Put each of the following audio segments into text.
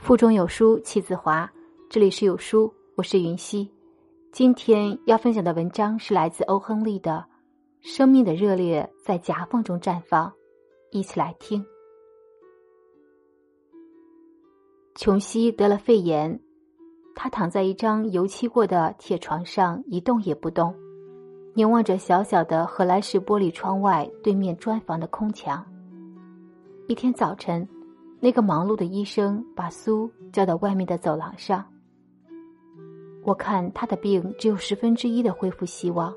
腹中有书气自华，这里是有书，我是云溪。今天要分享的文章是来自欧亨利的《生命的热烈在夹缝中绽放》，一起来听。琼西得了肺炎，他躺在一张油漆过的铁床上一动也不动，凝望着小小的荷兰式玻璃窗外对面砖房的空墙。一天早晨。那个忙碌的医生把苏叫到外面的走廊上。我看他的病只有十分之一的恢复希望。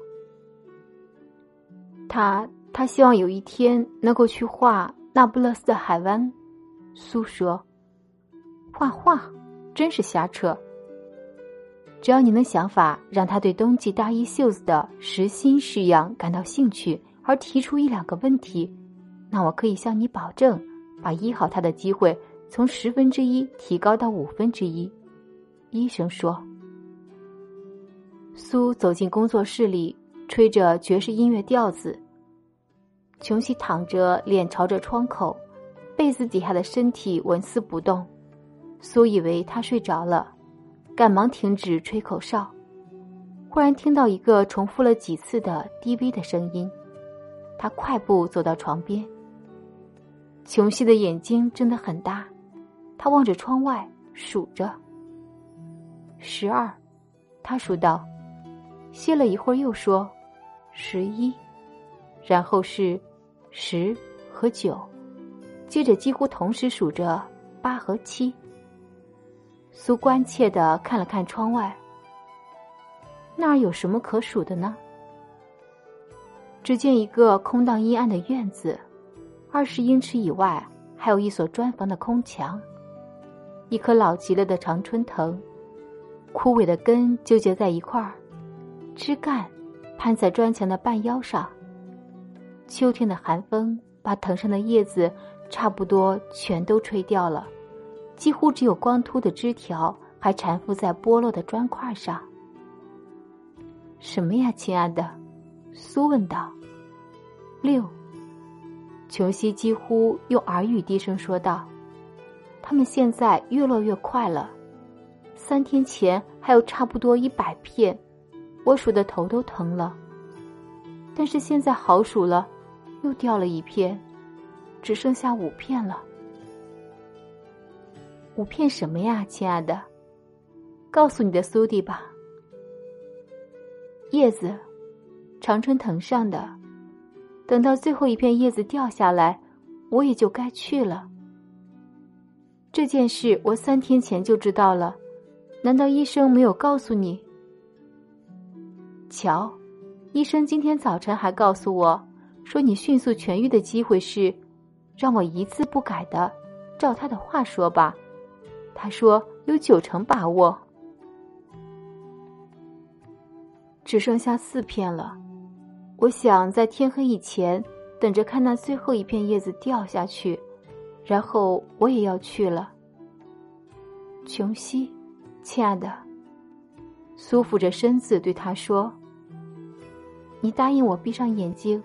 他他希望有一天能够去画那不勒斯的海湾。苏说：“画画真是瞎扯。只要你能想法让他对冬季大衣袖子的实心式样感到兴趣，而提出一两个问题，那我可以向你保证。”把医好他的机会从十分之一提高到五分之一，医生说。苏走进工作室里，吹着爵士音乐调子。琼西躺着，脸朝着窗口，被子底下的身体纹丝不动。苏以为他睡着了，赶忙停止吹口哨。忽然听到一个重复了几次的低微的声音，他快步走到床边。琼西的眼睛睁得很大，他望着窗外数着。十二，他数到，歇了一会儿又说，十一，然后是十和九，接着几乎同时数着八和七。苏关切的看了看窗外，那儿有什么可数的呢？只见一个空荡阴暗的院子。二十英尺以外，还有一所砖房的空墙，一棵老极了的常春藤，枯萎的根纠结在一块儿，枝干攀在砖墙的半腰上。秋天的寒风把藤上的叶子差不多全都吹掉了，几乎只有光秃的枝条还缠附在剥落的砖块上。什么呀，亲爱的？苏问道。六。琼西几乎用耳语低声说道：“他们现在越落越快了，三天前还有差不多一百片，我数的头都疼了。但是现在好数了，又掉了一片，只剩下五片了。五片什么呀，亲爱的？告诉你的苏迪吧。叶子，常春藤上的。”等到最后一片叶子掉下来，我也就该去了。这件事我三天前就知道了，难道医生没有告诉你？瞧，医生今天早晨还告诉我，说你迅速痊愈的机会是，让我一字不改的，照他的话说吧。他说有九成把握，只剩下四片了。我想在天黑以前，等着看那最后一片叶子掉下去，然后我也要去了。琼西，亲爱的，苏扶着身子对他说：“你答应我闭上眼睛，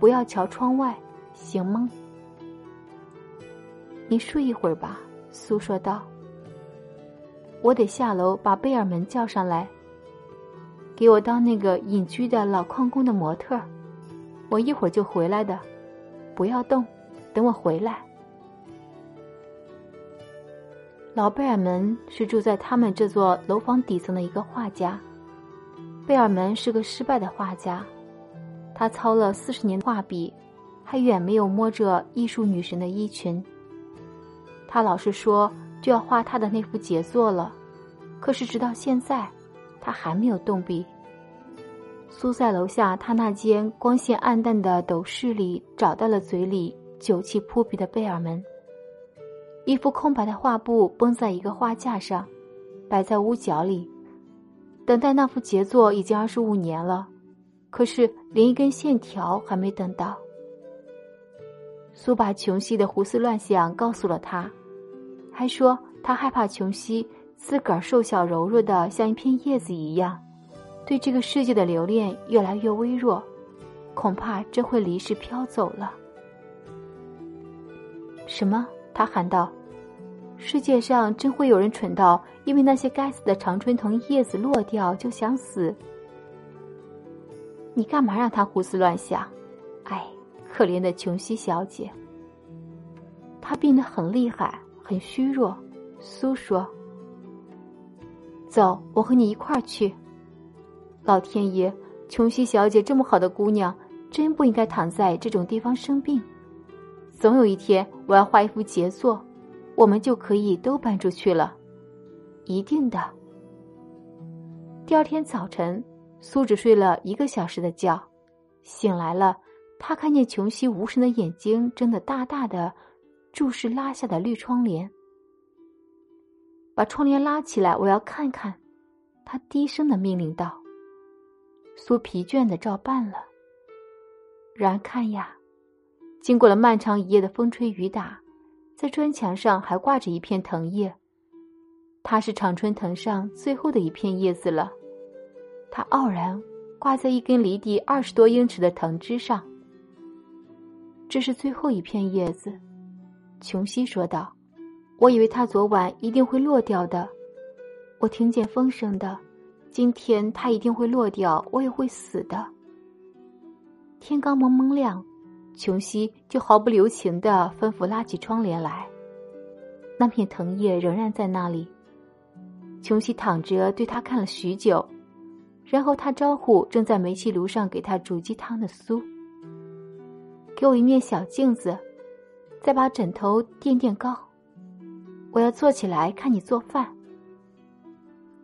不要瞧窗外，行吗？”你睡一会儿吧，苏说道。我得下楼把贝尔门叫上来。给我当那个隐居的老矿工的模特，我一会儿就回来的，不要动，等我回来。老贝尔门是住在他们这座楼房底层的一个画家。贝尔门是个失败的画家，他操了四十年画笔，还远没有摸着艺术女神的衣裙。他老是说就要画他的那幅杰作了，可是直到现在。他还没有动笔。苏在楼下他那间光线暗淡的斗室里找到了嘴里酒气扑鼻的贝尔门。一幅空白的画布绷在一个画架上，摆在屋角里。等待那幅杰作已经二十五年了，可是连一根线条还没等到。苏把琼西的胡思乱想告诉了他，还说他害怕琼西。自个儿瘦小柔弱的像一片叶子一样，对这个世界的留恋越来越微弱，恐怕真会离世飘走了。什么？他喊道：“世界上真会有人蠢到因为那些该死的常春藤叶子落掉就想死？你干嘛让他胡思乱想？哎，可怜的琼西小姐，她病得很厉害，很虚弱。苏说：“走，我和你一块儿去。”老天爷，琼西小姐这么好的姑娘，真不应该躺在这种地方生病。总有一天，我要画一幅杰作，我们就可以都搬出去了，一定的。第二天早晨，苏只睡了一个小时的觉，醒来了，他看见琼西无神的眼睛睁得大大的，注视拉下的绿窗帘。把窗帘拉起来，我要看看。他低声的命令道。苏疲倦的照办了。然看呀，经过了漫长一夜的风吹雨打，在砖墙上还挂着一片藤叶。它是常春藤上最后的一片叶子了。它傲然挂在一根离地二十多英尺的藤枝上。这是最后一片叶子，琼西说道。我以为他昨晚一定会落掉的。我听见风声的。今天他一定会落掉，我也会死的。天刚蒙蒙亮，琼西就毫不留情的吩咐拉起窗帘来。那片藤叶仍然在那里。琼西躺着对他看了许久，然后他招呼正在煤气炉上给他煮鸡汤的苏：“给我一面小镜子，再把枕头垫垫高。我要坐起来看你做饭。”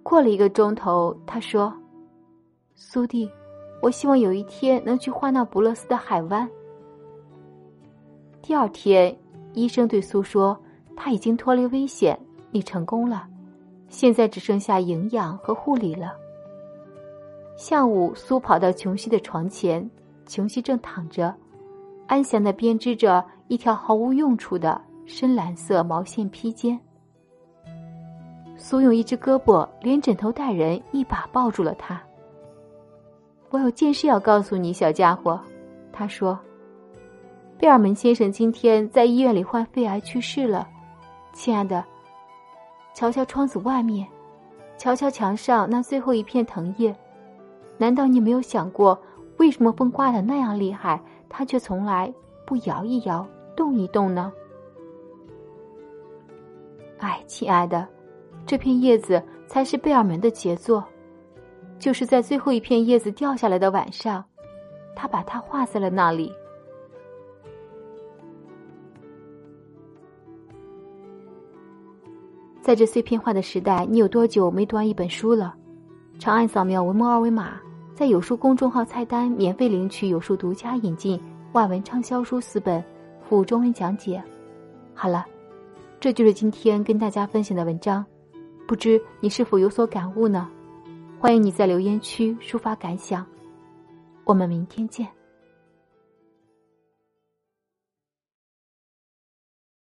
过了一个钟头，他说：“苏蒂，我希望有一天能去画那不勒斯的海湾。”第二天，医生对苏说：“他已经脱离危险，你成功了，现在只剩下营养和护理了。”下午，苏跑到琼西的床前，琼西正躺着，安详的编织着一条毫无用处的深蓝色毛线披肩。苏用一只胳膊连枕头带人一把抱住了他。我有件事要告诉你，小家伙，他说：“贝尔门先生今天在医院里患肺癌去世了，亲爱的。瞧瞧窗子外面，瞧瞧墙上那最后一片藤叶，难道你没有想过，为什么风刮得那样厉害，它却从来不摇一摇、动一动呢？”哎，亲爱的。这片叶子才是贝尔门的杰作，就是在最后一片叶子掉下来的晚上，他把它画在了那里。在这碎片化的时代，你有多久没读完一本书了？长按扫描文末二维码，在有书公众号菜单免费领取有书独家引进外文畅销书四本，附中文讲解。好了，这就是今天跟大家分享的文章。不知你是否有所感悟呢？欢迎你在留言区抒发感想。我们明天见。